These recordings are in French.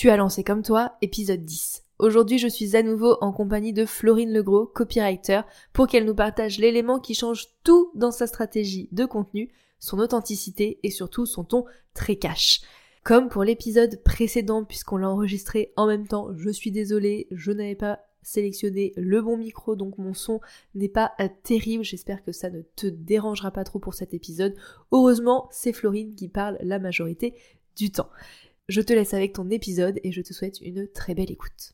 Tu as lancé comme toi, épisode 10. Aujourd'hui, je suis à nouveau en compagnie de Florine Legros, copywriter, pour qu'elle nous partage l'élément qui change tout dans sa stratégie de contenu, son authenticité et surtout son ton très cash. Comme pour l'épisode précédent, puisqu'on l'a enregistré en même temps, je suis désolée, je n'avais pas sélectionné le bon micro, donc mon son n'est pas euh, terrible. J'espère que ça ne te dérangera pas trop pour cet épisode. Heureusement, c'est Florine qui parle la majorité du temps. Je te laisse avec ton épisode et je te souhaite une très belle écoute.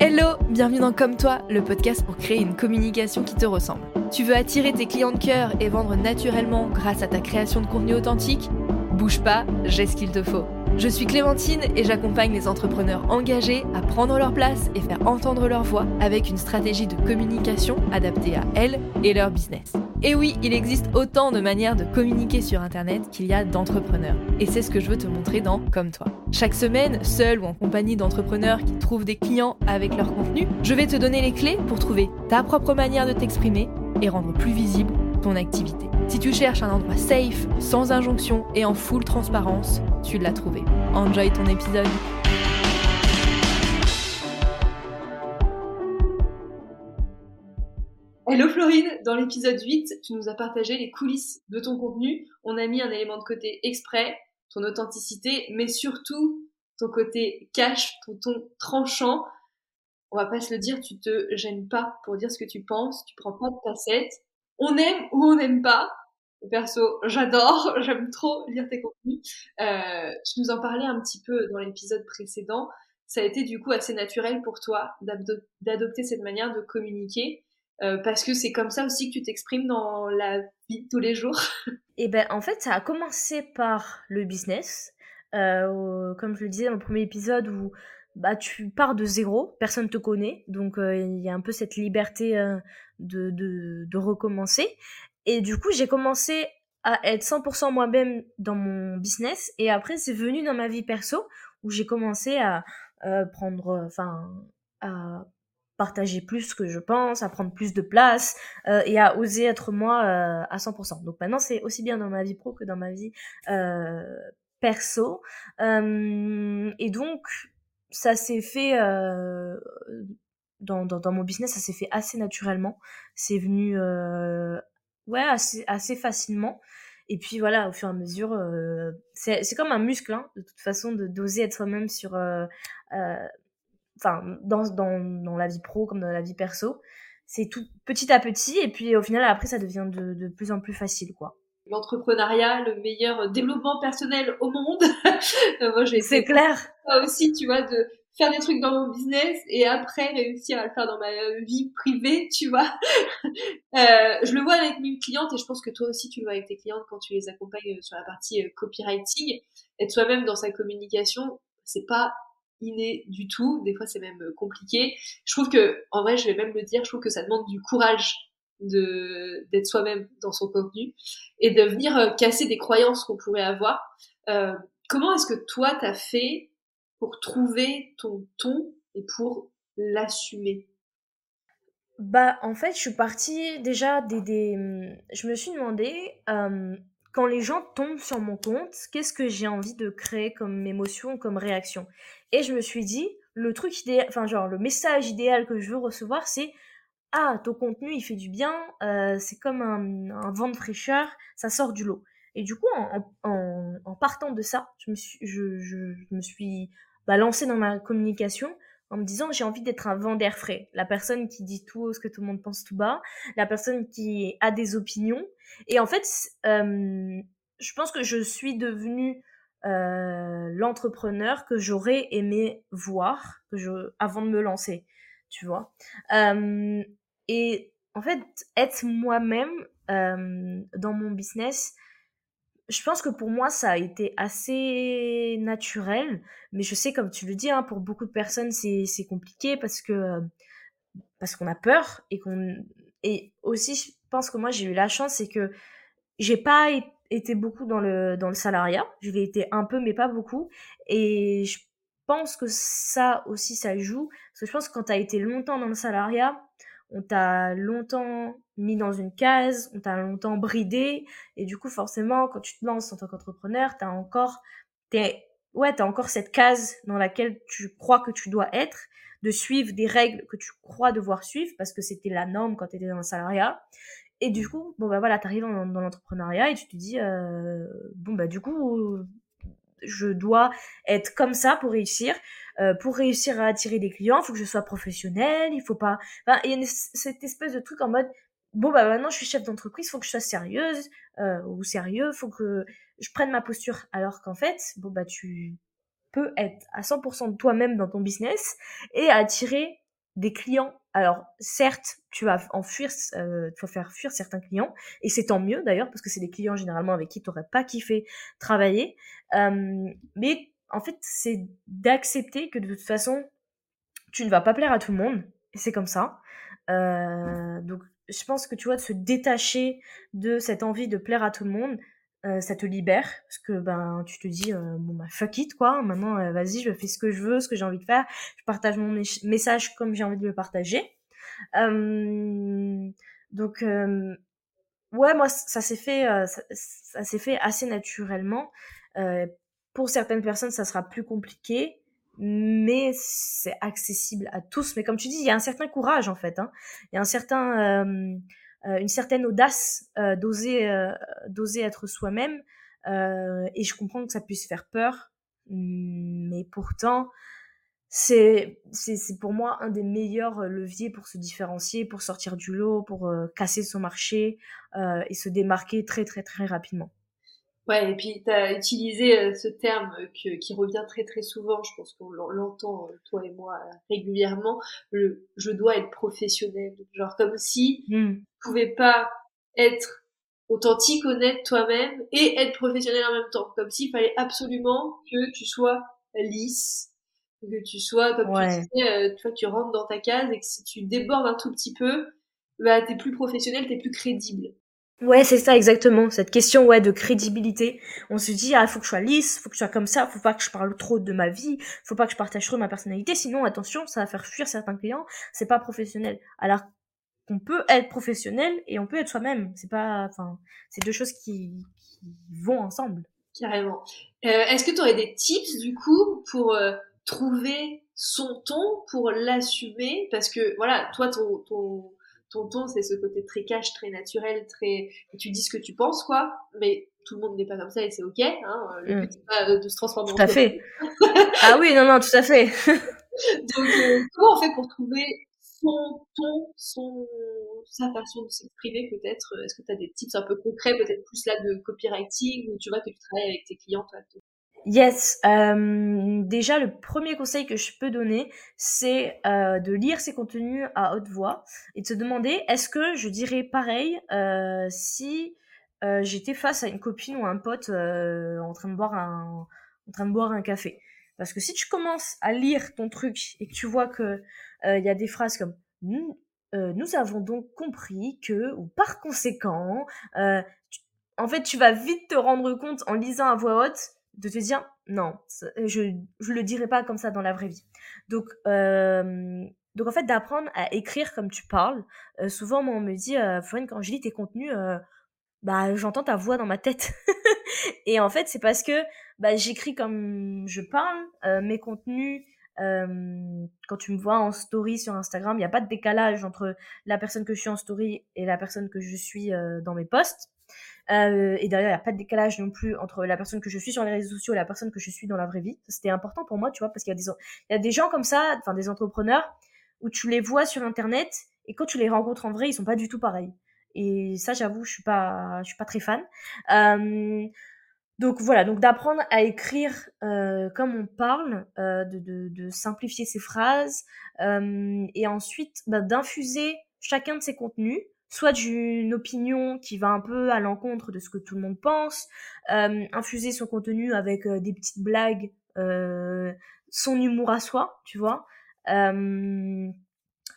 Hello, bienvenue dans Comme toi, le podcast pour créer une communication qui te ressemble. Tu veux attirer tes clients de cœur et vendre naturellement grâce à ta création de contenu authentique? Bouge pas, j'ai ce qu'il te faut. Je suis Clémentine et j'accompagne les entrepreneurs engagés à prendre leur place et faire entendre leur voix avec une stratégie de communication adaptée à elles et leur business. Et oui, il existe autant de manières de communiquer sur Internet qu'il y a d'entrepreneurs. Et c'est ce que je veux te montrer dans Comme toi. Chaque semaine, seul ou en compagnie d'entrepreneurs qui trouvent des clients avec leur contenu, je vais te donner les clés pour trouver ta propre manière de t'exprimer et rendre plus visible ton activité. Si tu cherches un endroit safe, sans injonction et en full transparence, tu l'as trouvé. Enjoy ton épisode. Florine, dans l'épisode 8, tu nous as partagé les coulisses de ton contenu. On a mis un élément de côté exprès, ton authenticité, mais surtout ton côté cash, ton ton tranchant. On va pas se le dire, tu te gênes pas pour dire ce que tu penses, tu prends pas de facettes on aime ou on n'aime pas. Perso, j'adore, j'aime trop lire tes contenus. Euh, tu nous en parlais un petit peu dans l'épisode précédent. Ça a été du coup assez naturel pour toi d'adopter cette manière de communiquer euh, parce que c'est comme ça aussi que tu t'exprimes dans la vie de tous les jours. Et eh ben en fait, ça a commencé par le business. Euh, comme je le disais dans le premier épisode où bah tu pars de zéro, personne te connaît, donc euh, il y a un peu cette liberté de, de, recommencer. Et du coup, j'ai commencé à être 100% moi-même dans mon business, et après c'est venu dans ma vie perso où j'ai commencé à prendre, enfin, à partager plus que je pense, à prendre plus de place et à oser être moi à 100%. Donc maintenant, c'est aussi bien dans ma vie pro que dans ma vie perso. et donc, ça s'est fait euh, dans, dans, mon business, ça s'est fait assez naturellement. C'est venu euh, ouais assez, assez facilement. Et puis voilà, au fur et à mesure, euh, c'est comme un muscle, hein, de toute façon, d'oser être soi-même sur, enfin, dans, dans, dans la vie pro comme dans la vie perso. C'est tout petit à petit, et puis au final, après, ça devient de, de plus en plus facile, quoi l'entrepreneuriat, le meilleur développement personnel au monde. Euh, moi, j'ai C'est clair. Ça aussi, tu vois, de faire des trucs dans mon business et après réussir à le faire dans ma vie privée, tu vois. euh, je le vois avec mes clientes et je pense que toi aussi tu le vois avec tes clientes quand tu les accompagnes sur la partie euh, copywriting. Être soi-même dans sa communication, c'est pas du tout. Des fois, c'est même euh, compliqué. Je trouve que, en vrai, je vais même le dire, je trouve que ça demande du courage de d'être soi-même dans son contenu et de venir euh, casser des croyances qu'on pourrait avoir. Euh, comment est-ce que toi t'as fait pour trouver ton ton et pour l'assumer? Bah en fait je suis partie déjà des, des... je me suis demandé euh, quand les gens tombent sur mon compte qu'est-ce que j'ai envie de créer comme émotion comme réaction? Et je me suis dit le truc idéal enfin genre le message idéal que je veux recevoir c'est ah, ton contenu, il fait du bien, euh, c'est comme un, vent de fraîcheur, ça sort du lot. Et du coup, en, partant de ça, je me suis, je, lancée dans ma communication en me disant j'ai envie d'être un vent d'air frais, la personne qui dit tout ce que tout le monde pense tout bas, la personne qui a des opinions. Et en fait, je pense que je suis devenue euh, l'entrepreneur que j'aurais aimé voir avant de me lancer, tu vois. Et en fait, être moi-même dans mon business, je pense que pour moi, ça a été assez naturel. Mais je sais, comme tu le dis, hein, pour beaucoup de personnes, c'est compliqué parce que parce qu'on a peur et qu'on et aussi, je pense que moi, j'ai eu la chance, c'est que j'ai pas été beaucoup dans le dans le salariat. Je l'ai été un peu, mais pas beaucoup. Et je pense que ça aussi, ça joue. Parce que je pense que quand tu as été longtemps dans le salariat, on t'a longtemps mis dans une case, on t'a longtemps bridé, et du coup, forcément, quand tu te lances en tant qu'entrepreneur, t'as encore, t'es, ouais, t'as encore cette case dans laquelle tu crois que tu dois être, de suivre des règles que tu crois devoir suivre, parce que c'était la norme quand tu étais dans le salariat. Et du coup, bon bah voilà, t'arrives dans, l'entrepreneuriat et tu te dis, euh, bon bah du coup, je dois être comme ça pour réussir. Euh, pour réussir à attirer des clients, il faut que je sois professionnel, il faut pas... Enfin, il y a cette espèce de truc en mode, bon bah maintenant je suis chef d'entreprise, faut que je sois sérieuse euh, ou sérieux, faut que je prenne ma posture. Alors qu'en fait, bon bah tu peux être à 100% de toi-même dans ton business et attirer des clients. Alors certes, tu vas en fuir, euh, tu faire fuir certains clients et c'est tant mieux d'ailleurs parce que c'est des clients généralement avec qui tu n'aurais pas kiffé travailler. Euh, mais en fait, c'est d'accepter que de toute façon, tu ne vas pas plaire à tout le monde et c'est comme ça. Euh, donc je pense que tu vois de se détacher de cette envie de plaire à tout le monde, euh, ça te libère parce que ben tu te dis euh, bon bah fuck it quoi maintenant euh, vas-y je fais ce que je veux ce que j'ai envie de faire je partage mon message comme j'ai envie de le partager. Donc ouais moi ça s'est fait ça, s'est fait assez naturellement. Pour certaines personnes ça sera plus compliqué mais c'est accessible à tous mais comme tu dis il y a un certain courage en fait hein. il y a un certain euh, une certaine audace euh, d'oser euh, d'oser être soi-même. et je comprends que ça puisse faire peur, mais pourtant, c'est c'est pour moi un des meilleurs leviers pour se différencier, pour sortir du lot, pour casser son marché et se démarquer très très très rapidement. Ouais, et puis tu as utilisé euh, ce terme que, qui revient très très souvent, je pense qu'on l'entend euh, toi et moi régulièrement, le je dois être professionnel. Genre comme si mmh. tu pouvais pas être authentique, honnête toi-même et être professionnel en même temps. Comme s'il fallait absolument que tu sois lisse, que tu sois, comme tu disais, euh, toi tu rentres dans ta case et que si tu débordes un tout petit peu, bah t'es plus professionnel, t'es plus crédible. Ouais, c'est ça exactement, cette question ouais de crédibilité. On se dit ah faut que je sois lisse, faut que je sois comme ça, faut pas que je parle trop de ma vie, faut pas que je partage trop ma personnalité, sinon attention, ça va faire fuir certains clients, c'est pas professionnel. Alors qu'on peut être professionnel et on peut être soi-même, c'est pas enfin, c'est deux choses qui, vont ensemble. Carrément. Euh, est-ce que tu aurais des tips du coup pour euh, trouver son ton, pour l'assumer? Parce que voilà, toi ton ton ton ton, c'est ce côté très cash, très naturel, très. Et tu dis ce que tu penses, quoi. Mais tout le monde n'est pas comme ça et c'est ok. Hein. Le mm. but, c'est pas de se transformer en. Tout à fait. ah oui, non, non, tout à fait. Donc, euh, comment on fait pour trouver son ton, son, sa façon de s'exprimer peut-être? Est-ce que tu as des tips un peu concrets, peut-être plus là de copywriting, ou tu vois que tu travailles avec tes clients, toi, Yes. Euh, déjà, le premier conseil que je peux donner, c'est euh, de lire ces contenus à haute voix et de se demander est-ce que je dirais pareil euh, si j'étais face à une copine ou un pote en train de boire un en train de boire un café? Parce que si tu commences à lire ton truc et que tu vois que il y a des phrases comme nous, nous avons donc compris que ou par conséquent, en fait, tu vas vite te rendre compte en lisant à voix haute de te dire non, je je le dirai pas comme ça dans la vraie vie. Donc euh, donc en fait d'apprendre à écrire comme tu parles. Euh, souvent moi on me dit euh, quand je lis tes contenus euh, bah j'entends ta voix dans ma tête. et en fait c'est parce que bah j'écris comme je parle euh, mes contenus quand tu me vois en story sur Instagram, il n'y a pas de décalage entre la personne que je suis en story et la personne que je suis dans mes posts. Euh, et derrière, il n'y a pas de décalage non plus entre la personne que je suis sur les réseaux sociaux et la personne que je suis dans la vraie vie. C'était important pour moi, tu vois, parce qu'il y a des, gens comme ça, enfin des entrepreneurs, où tu les vois sur Internet et quand tu les rencontres en vrai, ils sont pas du tout pareils. Et ça, j'avoue, je suis pas, je suis pas très fan. Euh, donc voilà, donc d'apprendre à écrire euh, comme on parle, de, simplifier ses phrases, et ensuite bah, d'infuser chacun de ses contenus soit d'une opinion qui va un peu à l'encontre de ce que tout le monde pense, euh, infuser son contenu avec euh, des petites blagues, euh, son humour à soi, tu vois. donc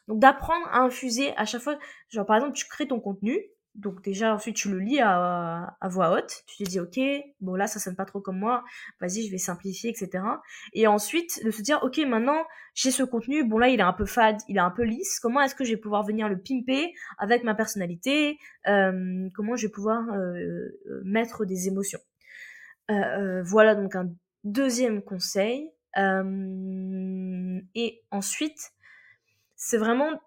d'apprendre à infuser à chaque fois, genre par exemple tu crées ton contenu, Donc déjà, ensuite, tu le lis à, voix haute. Tu te dis, ok, bon là, ça sonne pas trop comme moi. Vas-y, je vais simplifier, etc. Et ensuite, de se dire, ok, maintenant, j'ai ce contenu. Bon là, il est un peu fade, il est un peu lisse. Comment est-ce que je vais pouvoir venir le pimper avec ma personnalité euh, Comment je vais pouvoir euh, euh, mettre des émotions? Voilà donc un deuxième conseil. et ensuite, c'est vraiment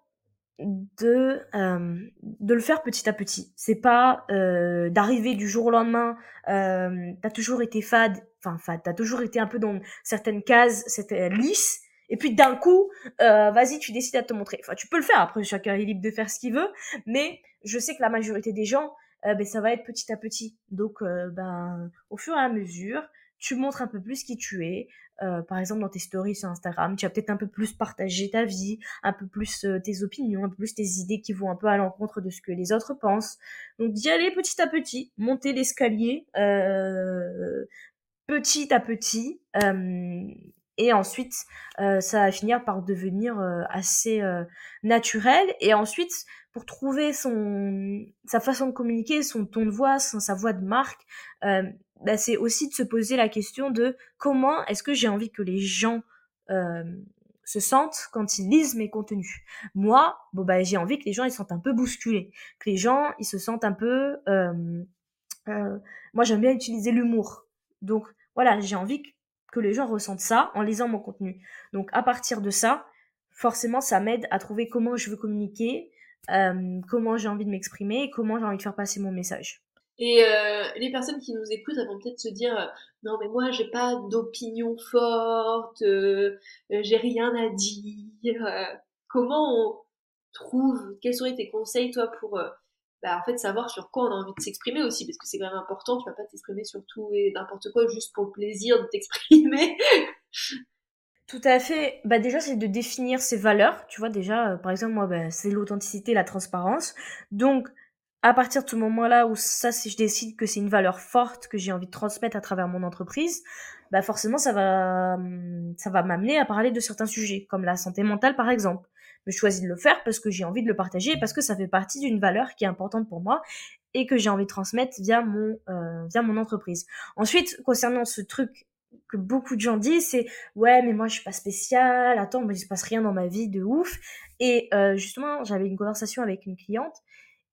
de euh, de le faire petit à petit c'est pas euh, d'arriver du jour au lendemain euh, t'as toujours été fade enfin fade t'as toujours été un peu dans certaines cases c'était lisse et puis d'un coup vas-y tu décides à te montrer enfin tu peux le faire après chacun est libre de faire ce qu'il veut mais je sais que la majorité des gens ben ça va être petit à petit donc ben au fur et à mesure tu montres un peu plus qui tu es. Euh, par exemple, dans tes stories sur Instagram, tu vas peut-être un peu plus partager ta vie, un peu plus euh, tes opinions, un peu plus tes idées qui vont un peu à l'encontre de ce que les autres pensent. Donc d'y aller petit à petit, monter l'escalier euh, petit à petit. Et ensuite, ça va finir par devenir assez naturel. Et ensuite, pour trouver son sa façon de communiquer, son ton de voix, sa voix de marque, bah, c'est aussi de se poser la question de comment est-ce que j'ai envie que les gens euh, se sentent quand ils lisent mes contenus. Moi, bon bah j'ai envie que les gens ils se sentent un peu bousculés, que les gens ils se sentent un peu. Euh, euh, moi j'aime bien utiliser l'humour, donc voilà j'ai envie que les gens ressentent ça en lisant mon contenu. Donc à partir de ça, forcément ça m'aide à trouver comment je veux communiquer, comment j'ai envie de m'exprimer, comment j'ai envie de faire passer mon message. Et euh, les personnes qui nous écoutent vont peut-être se dire euh, non mais moi j'ai pas d'opinion forte, euh, j'ai rien à dire. comment on trouve Quels seraient tes conseils toi pour bah, en fait savoir sur quoi on a envie de s'exprimer aussi parce que c'est quand même important. Tu vas pas t'exprimer sur tout et n'importe quoi juste pour le plaisir de t'exprimer. Tout à fait. Bah déjà, c'est de définir ses valeurs. Tu vois, déjà, par exemple, moi, bah, c'est l'authenticité, la transparence. Donc, à partir de ce moment-là où ça, si je décide que c'est une valeur forte que j'ai envie de transmettre à travers mon entreprise, bah forcément ça va, ça va m'amener à parler de certains sujets, comme la santé mentale par exemple. Je choisis de le faire parce que j'ai envie de le partager, parce que ça fait partie d'une valeur qui est importante pour moi et que j'ai envie de transmettre via mon, euh, via mon entreprise. Ensuite, concernant ce truc que beaucoup de gens disent, c'est ouais mais moi je suis pas spéciale, attends mais il se passe rien dans ma vie de ouf. Et euh, justement j'avais une conversation avec une cliente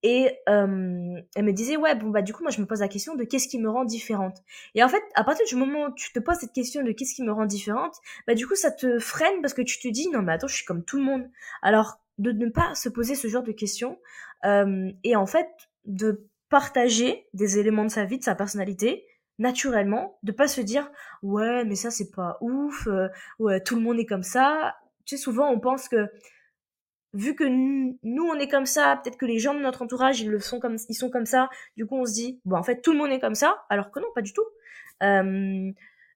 et euh, elle me disait, ouais, bon, bah, du coup, moi, je me pose la question de qu'est-ce qui me rend différente. Et en fait, à partir du moment où tu te poses cette question de qu'est-ce qui me rend différente, bah, du coup, ça te freine parce que tu te dis, non, mais attends, je suis comme tout le monde. Alors, de ne pas se poser ce genre de questions, euh, et en fait, de partager des éléments de sa vie, de sa personnalité, naturellement, de pas se dire, ouais, mais ça, c'est pas ouf, euh, ouais, tout le monde est comme ça. Tu sais, souvent, on pense que, vu que nous on est comme ça, peut-être que les gens de notre entourage ils le sont comme ils sont comme ça, du coup on se dit bon en fait tout le monde est comme ça, alors que non pas du tout.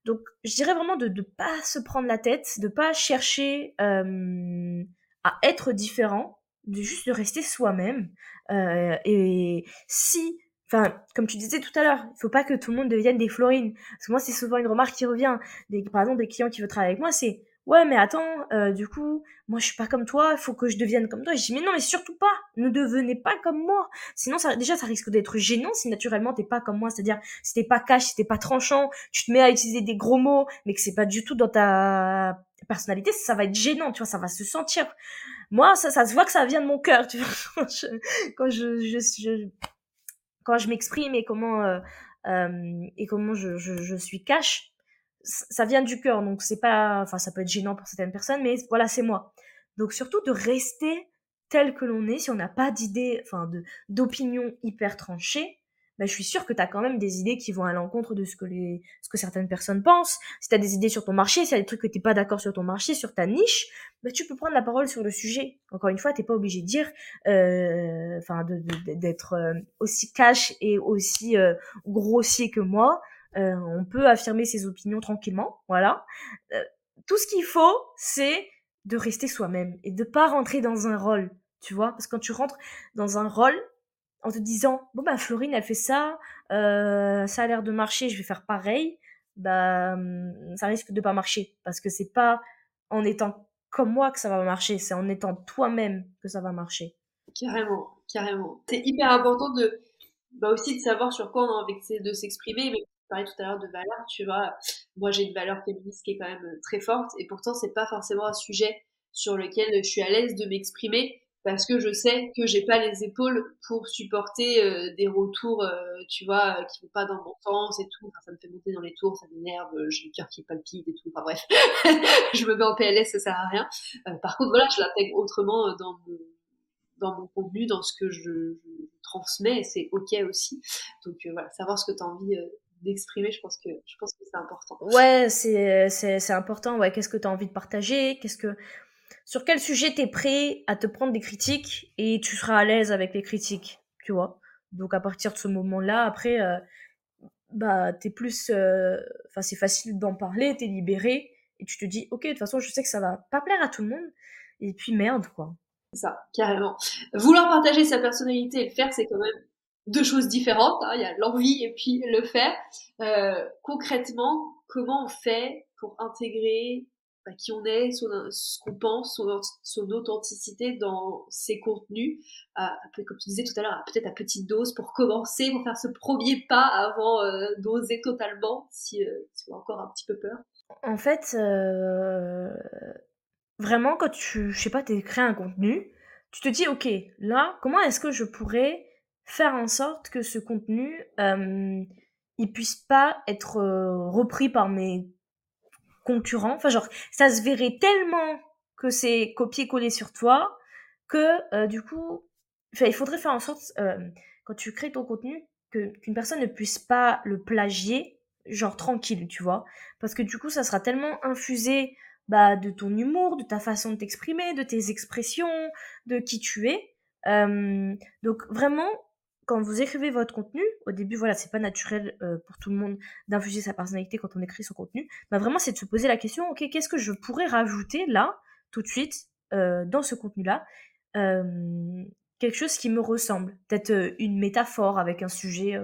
Donc je dirais vraiment de ne pas se prendre la tête, de pas chercher à être différent, de juste de rester soi-même. Euh, et si Enfin, comme tu disais tout à l'heure, il faut pas que tout le monde devienne des Florines. Parce que moi, c'est souvent une remarque qui revient. Des, par exemple, des clients qui veulent travailler avec moi, c'est ouais mais attends euh, du coup moi je suis pas comme toi il faut que je devienne comme toi. Je dis mais non mais surtout pas ne devenez pas comme moi. Sinon ça déjà ça risque d'être gênant si naturellement t'es pas comme moi. C'est à dire si t'es pas cash si t'es pas tranchant tu te mets à utiliser des gros mots mais que c'est pas du tout dans ta personnalité ça va être gênant tu vois ça va se sentir. Moi ça ça se voit que ça vient de mon cœur tu vois. Quand je, je, je, quand je m'exprime et comment euh, euh, et comment je, je, je suis cash ça vient du cœur, donc c'est pas, enfin ça peut être gênant pour certaines personnes, mais voilà c'est moi. Donc surtout de rester tel que l'on est, si on n'a pas d'idées, enfin d'opinion hyper tranchée, ben, je suis sûre que tu as quand même des idées qui vont à l'encontre de ce que les ce que certaines personnes pensent. Si tu as des idées sur ton marché, si y a des trucs que t'es pas d'accord sur ton marché, sur ta niche, ben, tu peux prendre la parole sur le sujet. Encore une fois, t'es pas obligé de dire, euh, enfin d'être euh, aussi cash et aussi euh, grossier que moi. Euh, on peut affirmer ses opinions tranquillement, voilà. Euh, tout ce qu'il faut, c'est de rester soi-même et de pas rentrer dans un rôle, tu vois, parce que quand tu rentres dans un rôle en te disant bon bah Florine elle fait ça, euh, ça a l'air de marcher, je vais faire pareil, bah hum, ça risque de pas marcher parce que c'est pas en étant comme moi que ça va marcher, c'est en étant toi-même que ça va marcher. Carrément, carrément. C'est hyper important de, bah aussi de savoir sur quoi on a envie de s'exprimer. Mais parlais tout à l'heure de valeur, tu vois. Moi, j'ai une valeur féministe qui est quand même très forte, et pourtant, c'est pas forcément un sujet sur lequel je suis à l'aise de m'exprimer parce que je sais que j'ai pas les épaules pour supporter euh, des retours, euh, tu vois, euh, qui vont pas dans mon sens et tout. Enfin, ça me fait monter dans les tours, ça m'énerve, j'ai le cœur qui palpite et tout. Enfin bref, je me mets en PLS, ça sert à rien. par contre, voilà, je l'intègre autrement dans mon, dans mon contenu, dans ce que je, je transmets, et c'est ok aussi. Donc voilà, savoir ce que tu as envie d'exprimer, je pense que je pense que c'est important. Ouais, c'est c'est important. Ouais, qu'est-ce que tu as envie de partager? Qu'est-ce que sur quel sujet tu es prêt à te prendre des critiques et tu seras à l'aise avec les critiques, tu vois? Donc à partir de ce moment-là, après, euh, bah t'es plus, euh, enfin c'est facile d'en parler, t'es libéré et tu te dis, ok, de toute façon je sais que ça va pas plaire à tout le monde et puis merde quoi. C'est ça, carrément. Vouloir partager sa personnalité et le faire, c'est quand même deux choses différentes. Hein. Il y a l'envie et puis le faire. Euh, concrètement, comment on fait pour intégrer bah, qui on est, ce qu'on pense, son, authenticité dans ses contenus, comme tu disais tout à l'heure, peut-être à petite dose pour commencer, pour faire ce premier pas avant euh, d'oser totalement, si, euh, si, on a encore un petit peu peur. En fait, vraiment, quand tu, je sais pas, un contenu, tu te dis, ok, là, comment est-ce que je pourrais faire en sorte que ce contenu, il puisse pas être repris par mes concurrent. Enfin, genre, ça se verrait tellement que c'est copier-coller sur toi que euh, du coup, il faudrait faire en sorte, euh, quand tu crées ton contenu, qu'une personne ne puisse pas le plagier, genre tranquille, tu vois. Parce que du coup, ça sera tellement infusé bah, de ton humour, de ta façon de t'exprimer, de tes expressions, de qui tu es. Euh, donc vraiment, quand vous écrivez votre contenu, au début, voilà, c'est pas naturel euh, pour tout le monde d'infuser sa personnalité quand on écrit son contenu. Bah vraiment, c'est de se poser la question, ok, qu'est-ce que je pourrais rajouter là, tout de suite, euh, dans ce contenu-là, euh, quelque chose qui me ressemble, peut-être une métaphore avec un sujet,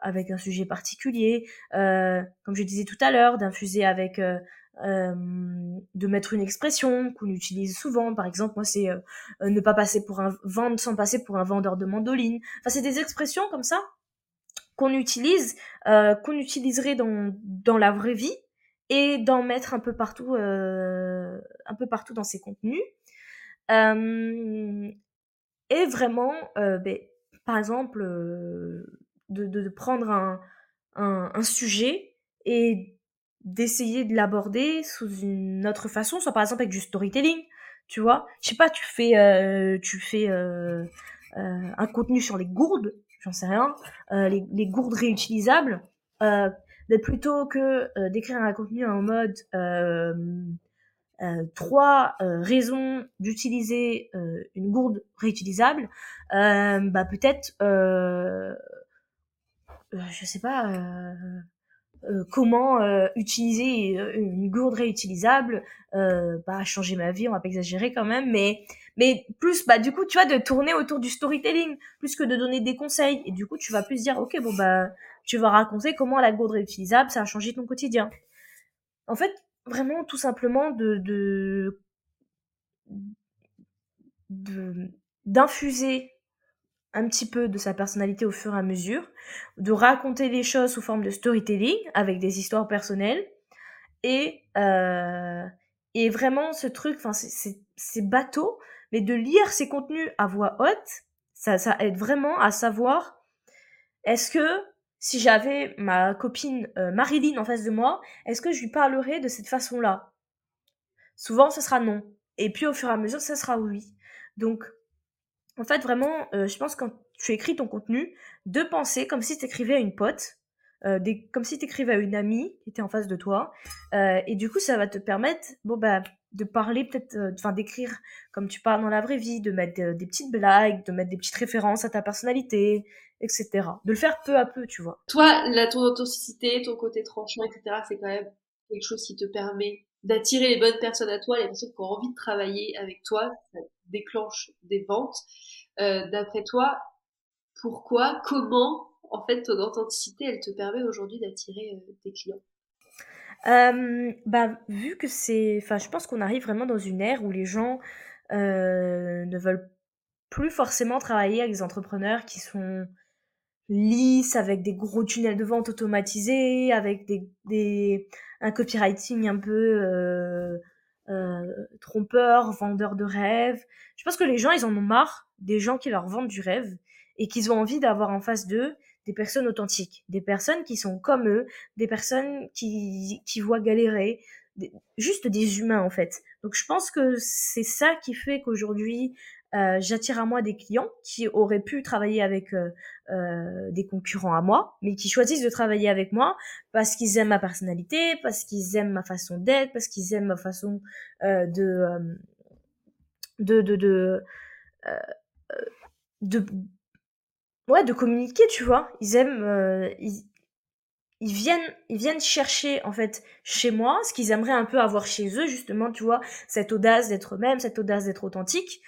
avec un sujet particulier, comme je disais tout à l'heure, d'infuser avec euh, de mettre une expression qu'on utilise souvent. Par exemple, moi, c'est euh, ne pas passer pour un vendre sans passer pour un vendeur de mandoline. Enfin, c'est des expressions comme ça qu'on utilise, euh, qu'on utiliserait dans, dans la vraie vie et d'en mettre un peu partout, un peu partout dans ses contenus. et vraiment, ben, par exemple, de, prendre un, un sujet et d'essayer de l'aborder sous une autre façon, soit par exemple avec du storytelling, tu vois. Je sais pas, tu fais, euh, tu fais euh, euh, un contenu sur les gourdes, j'en sais rien, les, les, gourdes réutilisables, plutôt que d'écrire un contenu en mode trois raisons d'utiliser une gourde réutilisable, bah peut-être, je sais pas euh, comment euh, utiliser euh, une gourde réutilisable euh, bah changer ma vie on va pas exagérer quand même mais mais plus bah du coup tu vois de tourner autour du storytelling plus que de donner des conseils. Et du coup tu vas plus dire ok bon bah tu vas raconter comment la gourde réutilisable ça a changé ton quotidien. En fait vraiment tout simplement de de d'infuser un petit peu de sa personnalité au fur et à mesure, de raconter les choses sous forme de storytelling avec des histoires personnelles et euh, et vraiment ce truc, enfin c'est bateau, mais de lire ces contenus à voix haute, ça ça aide vraiment à savoir est-ce que si j'avais ma copine euh, Marilyn en face de moi, est-ce que je lui parlerais de cette façon-là? Souvent, ce sera non. Et puis, au fur et à mesure, ce sera oui. Donc, en fait, vraiment, euh, je pense quand tu écris ton contenu, de penser comme si tu écrivais à une pote, euh, des, comme si tu écrivais à une amie qui était en face de toi. Euh, et du coup, ça va te permettre bon, bah, de parler, peut-être, enfin, d'écrire comme tu parles dans la vraie vie, de mettre des petites blagues, de mettre des petites références à ta personnalité, etc. De le faire peu à peu, tu vois. Toi, la, ton authenticité, ton côté tranchant, etc., c'est quand même quelque chose qui te permet d'attirer les bonnes personnes à toi, les personnes qui ont envie de travailler avec toi, déclenche des ventes. Euh, D'après toi, pourquoi, comment, en fait, ton authenticité, elle te permet aujourd'hui d'attirer euh, tes clients? Bah, vu que c'est, enfin, je pense qu'on arrive vraiment dans une ère où les gens euh, ne veulent plus forcément travailler avec des entrepreneurs qui sont lisses, avec des gros tunnels de vente automatisés, avec des, des un copywriting un peu euh, trompeur, vendeur de rêves. Je pense que les gens, ils en ont marre des gens qui leur vendent du rêve et qu'ils ont envie d'avoir en face d'eux des personnes authentiques, des personnes qui sont comme eux, des personnes qui, qui voient galérer, juste des humains en fait. Donc je pense que c'est ça qui fait qu'aujourd'hui euh, j'attire à moi des clients qui auraient pu travailler avec euh, euh, des concurrents à moi, mais qui choisissent de travailler avec moi parce qu'ils aiment ma personnalité, parce qu'ils aiment ma façon d'être, parce qu'ils aiment ma façon de, de de de, ouais de communiquer, tu vois. Ils aiment ils, ils viennent, ils viennent chercher en fait chez moi ce qu'ils aimeraient un peu avoir chez eux, justement, tu vois, cette audace d'être eux-mêmes, cette audace d'être authentique.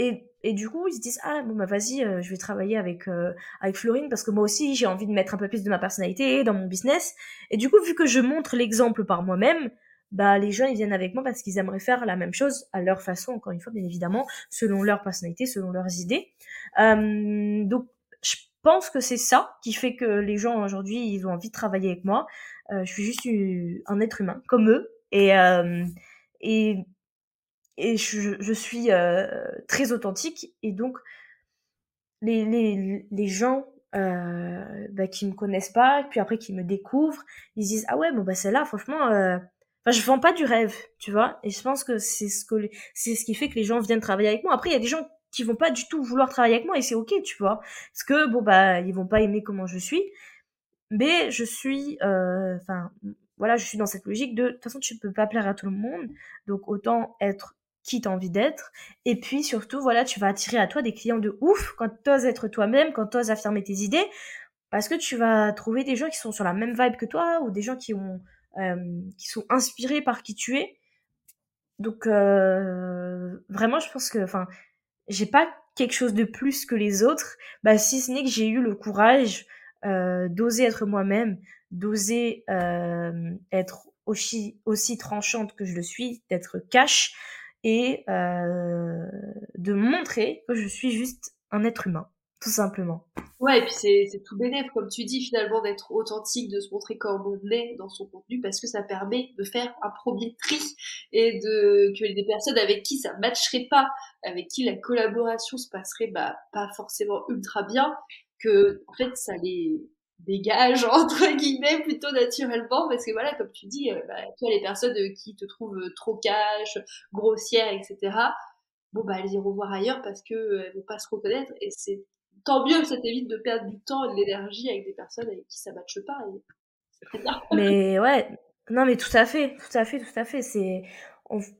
Et, et, du coup, ils se disent ah bon bah vas-y, euh, je vais travailler avec euh, avec Florine parce que moi aussi j'ai envie de mettre un peu plus de ma personnalité dans mon business. Et du coup, vu que je montre l'exemple par moi-même, bah les gens ils viennent avec moi parce qu'ils aimeraient faire la même chose à leur façon, encore une fois bien évidemment, selon leur personnalité, selon leurs idées. Euh, donc je pense que c'est ça qui fait que les gens aujourd'hui ils ont envie de travailler avec moi. Euh, je suis juste un être humain comme eux et et et je, je suis euh, très authentique et donc les les les gens euh, bah, qui me connaissent pas puis après qui me découvrent ils disent ah ouais bon bah c'est là franchement euh, je vends pas du rêve, tu vois. Et je pense que c'est ce que c'est ce qui fait que les gens viennent travailler avec moi. Après, il y a des gens qui vont pas du tout vouloir travailler avec moi et c'est ok, tu vois. Parce que bon bah ils vont pas aimer comment je suis, mais je suis, euh, enfin voilà, je suis dans cette logique de, de toute façon tu peux pas plaire à tout le monde, donc autant être qui t'as envie d'être. Et puis surtout voilà, tu vas attirer à toi des clients de ouf quand t'oses être toi-même, quand t'oses affirmer tes idées, parce que tu vas trouver des gens qui sont sur la même vibe que toi ou des gens qui ont euh, qui sont inspirés par qui tu es. Donc euh, vraiment, je pense que, enfin, j'ai pas quelque chose de plus que les autres, bah, si ce n'est que j'ai eu le courage euh, d'oser être moi-même, d'oser être aussi, aussi tranchante que je le suis, d'être cash et euh, de montrer que je suis juste un être humain tout simplement. Ouais, et puis c'est tout bénéf, comme tu dis, finalement, d'être authentique, de se montrer comme on est dans son contenu, parce que ça permet de faire un premier tri et de que les personnes avec qui ça matcherait pas, avec qui la collaboration se passerait bah, pas forcément ultra bien, que en fait ça les dégage entre guillemets plutôt naturellement parce que voilà comme tu dis euh, bah, toi les personnes qui te trouvent trop cash grossière etc bon bah elles iront voir ailleurs parce que euh, elles vont pas se reconnaître et c'est tant mieux, ça t'évite de perdre du temps et de l'énergie avec des personnes avec qui ça matche pas. bien. Mais ouais, non mais tout à fait, tout à fait, tout à fait. C'est,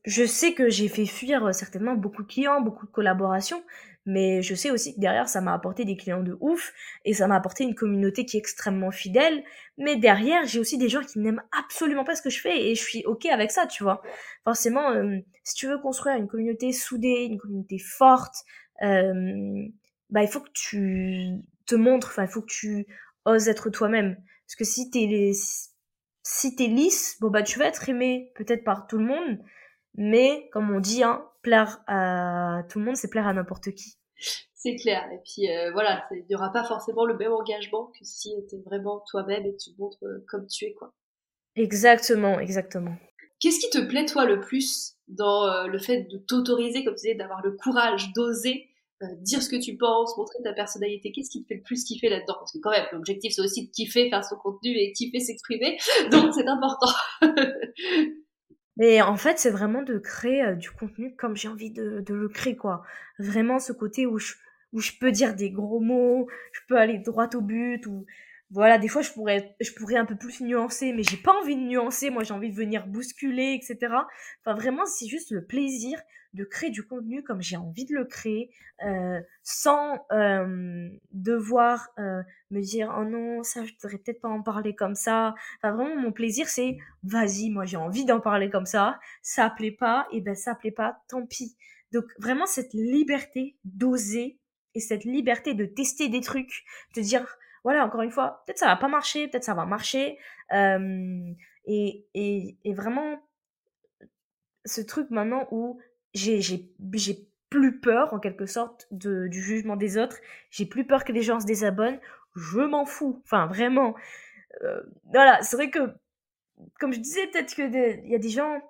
je sais que j'ai fait fuir euh, certainement beaucoup de clients, beaucoup de collaborations, mais je sais aussi que derrière ça m'a apporté des clients de ouf et ça m'a apporté une communauté qui est extrêmement fidèle. Mais derrière j'ai aussi des gens qui n'aiment absolument pas ce que je fais et je suis ok avec ça, tu vois. Forcément, euh, si tu veux construire une communauté soudée, une communauté forte. Euh, bah il faut que tu te montres, il faut que tu oses être toi-même. Parce que si t'es si lisse, bon bah tu vas être aimé peut-être par tout le monde, mais comme on dit, hein, plaire à tout le monde, c'est plaire à n'importe qui. C'est clair. Et puis euh, voilà, il n'y aura pas forcément le même engagement que si tu es vraiment toi-même et tu montres euh, comme tu es, quoi. Exactement, exactement. Qu'est-ce qui te plaît toi le plus dans euh, le fait de t'autoriser, comme tu disais, d'avoir le courage d'oser euh, dire ce que tu penses, montrer ta personnalité, qu'est-ce qui te fait le plus kiffer là-dedans? Parce que quand même, l'objectif c'est aussi de kiffer, faire son contenu et kiffer s'exprimer, donc c'est important. Mais en fait, c'est vraiment de créer euh, du contenu comme j'ai envie de, le créer, quoi. Vraiment ce côté où je, où je peux dire des gros mots, je peux aller droit au but, ou voilà, des fois je pourrais, je pourrais un peu plus nuancer, mais j'ai pas envie de nuancer, moi j'ai envie de venir bousculer, etc. Enfin vraiment, c'est juste le plaisir de créer du contenu comme j'ai envie de le créer, euh, sans euh, devoir euh, me dire oh non ça je devrais peut-être pas en parler comme ça. Enfin vraiment mon plaisir c'est vas-y moi j'ai envie d'en parler comme ça, ça plaît pas et ben ça plaît pas tant pis. Donc vraiment cette liberté d'oser et cette liberté de tester des trucs, de dire voilà encore une fois peut-être ça va pas marcher, peut-être ça va marcher et, et, vraiment ce truc maintenant où j'ai plus peur, en quelque sorte, de, du jugement des autres. J'ai plus peur que les gens se désabonnent. Je m'en fous. Enfin, vraiment. Voilà, c'est vrai que, comme je disais, peut-être qu'il y a des gens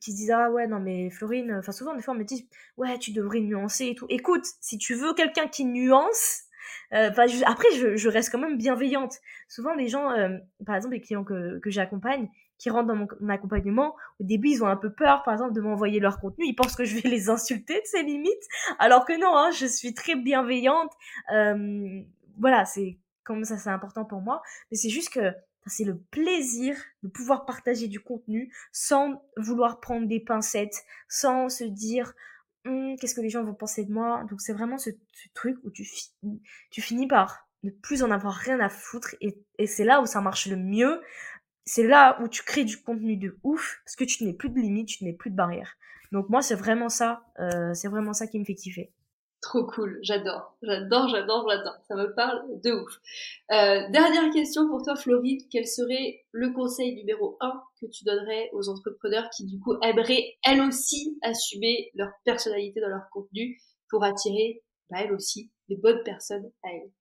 qui se disent ah ouais non mais Florine enfin souvent des fois on me dit ouais tu devrais nuancer et tout écoute si tu veux quelqu'un qui nuance euh, après je, reste quand même bienveillante souvent les gens euh, par exemple les clients que, que j'accompagne qui rentrent dans mon, accompagnement, au début, ils ont un peu peur, par exemple, de m'envoyer leur contenu. Ils pensent que je vais les insulter de ces limites, alors que non, hein, je suis très bienveillante. Euh, voilà, c'est comme ça, c'est important pour moi. Mais c'est juste que c'est le plaisir de pouvoir partager du contenu sans vouloir prendre des pincettes, sans se dire hum, qu'est-ce que les gens vont penser de moi? Donc c'est vraiment ce, truc où tu, finis par ne plus en avoir rien à foutre et, et c'est là où ça marche le mieux c'est là où tu crées du contenu de ouf parce que tu n'es plus de limites, tu n'es plus de barrières. Donc moi c'est vraiment ça, euh, c'est vraiment ça qui me fait kiffer. Trop cool, j'adore, j'adore, j'adore, j'adore. Ça me parle de ouf. Euh, dernière question pour toi, Floride. Quel serait le conseil numéro un que tu donnerais aux entrepreneurs qui, du coup, aimeraient, elles aussi, assumer leur personnalité dans leur contenu pour attirer, bah, elles aussi, des bonnes personnes à elles?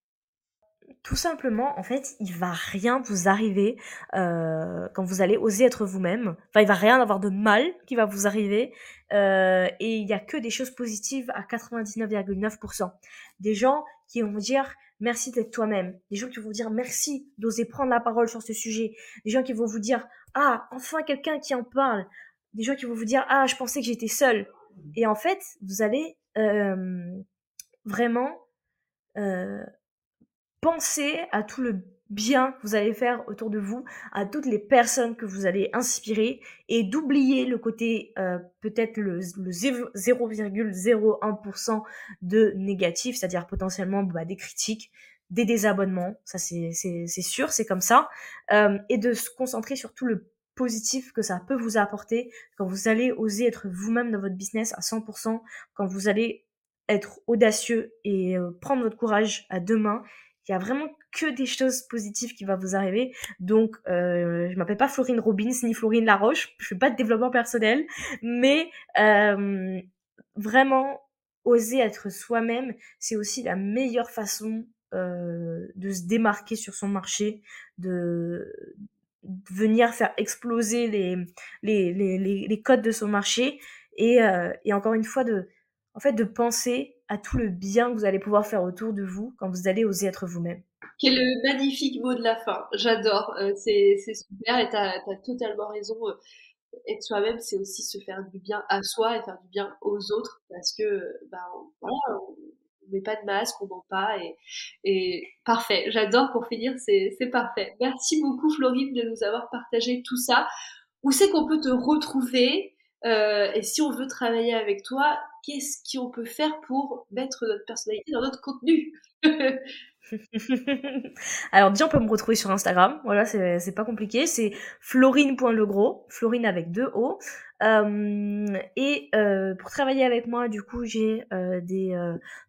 Tout simplement, en fait, il va rien vous arriver euh, quand vous allez oser être vous-même. Enfin, il va rien avoir de mal qui va vous arriver. Euh, et il y a que des choses positives à 99,9%. Des gens qui vont vous dire merci d'être toi-même. Des gens qui vont vous dire merci d'oser prendre la parole sur ce sujet. Des gens qui vont vous dire ah enfin quelqu'un qui en parle. Des gens qui vont vous dire ah je pensais que j'étais seule. Et en fait, vous allez euh, vraiment euh, pensez à tout le bien que vous allez faire autour de vous, à toutes les personnes que vous allez inspirer et d'oublier le côté euh, peut-être le, 0,01% de négatif, c'est-à-dire potentiellement bah, des critiques, des désabonnements, ça c'est sûr, c'est comme ça, euh, et de se concentrer sur tout le positif que ça peut vous apporter quand vous allez oser être vous-même dans votre business à 100%, quand vous allez être audacieux et euh, prendre votre courage à deux mains il y a vraiment que des choses positives qui vont vous arriver. Donc, euh, je m'appelle pas Florine Robbins ni Florine Laroche. Je fais pas de développement personnel, mais euh, vraiment oser être soi-même, c'est aussi la meilleure façon euh, de se démarquer sur son marché, de, venir faire exploser les, les, les, les, codes de son marché et, euh, et encore une fois de en fait de penser à tout le bien que vous allez pouvoir faire autour de vous quand vous allez oser être vous-même. Quel magnifique mot de la fin, j'adore, euh, c'est super et tu as, totalement raison. Euh, être soi-même, c'est aussi se faire du bien à soi et faire du bien aux autres parce que, ben voilà, on met pas de masque, on ment pas et, et parfait. J'adore pour finir, c'est parfait. Merci beaucoup Florine de nous avoir partagé tout ça. Où c'est qu'on peut te retrouver? Euh, et si on veut travailler avec toi, qu'est-ce qu'on peut faire pour mettre notre personnalité dans notre contenu Alors déjà on peut me retrouver sur Instagram, voilà c'est pas compliqué, c'est florine.legros, florine avec deux O. Euh, et euh, pour travailler avec moi, du coup j'ai euh, des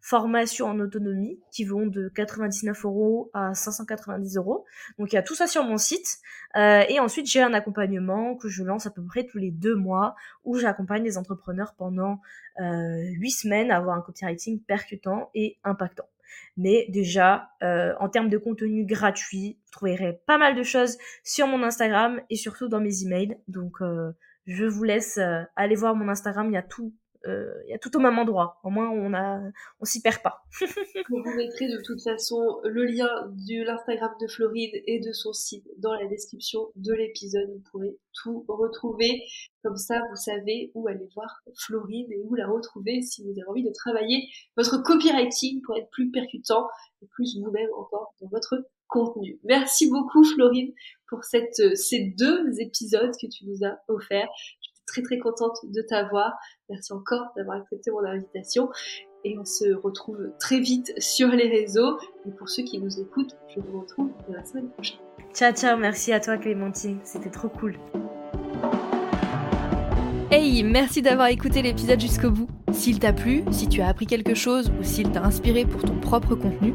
formations en autonomie qui vont de 99 euros à 590 euros. Donc il y a tout ça sur mon site. Et ensuite j'ai un accompagnement que je lance à peu près tous les deux mois où j'accompagne les entrepreneurs pendant huit semaines à avoir un copywriting percutant et impactant. Mais déjà, euh, en termes de contenu gratuit, vous trouverez pas mal de choses sur mon Instagram et surtout dans mes emails. Donc, euh, je vous laisse euh, aller voir mon Instagram. Il y a tout euh, y a tout au même endroit. Au moins, on a, on s'y perd pas. Vous mettrai de toute façon le lien de l'Instagram de Floride et de son site dans la description de l'épisode. Vous pourrez tout retrouver. Comme ça, vous savez où aller voir Floride et où la retrouver si vous avez envie de travailler votre copywriting pour être plus percutant et plus vous-même encore dans votre contenu. Merci beaucoup Floride pour cette, ces deux épisodes que tu nous as offerts très très contente de t'avoir. Merci encore d'avoir accepté mon invitation. Et on se retrouve très vite sur les réseaux. Et pour ceux qui nous écoutent, je vous retrouve la semaine prochaine. Ciao ciao, merci à toi Clémentine, c'était trop cool. Hey, merci d'avoir écouté l'épisode jusqu'au bout. S'il t'a plu, si tu as appris quelque chose ou s'il t'a inspiré pour ton propre contenu,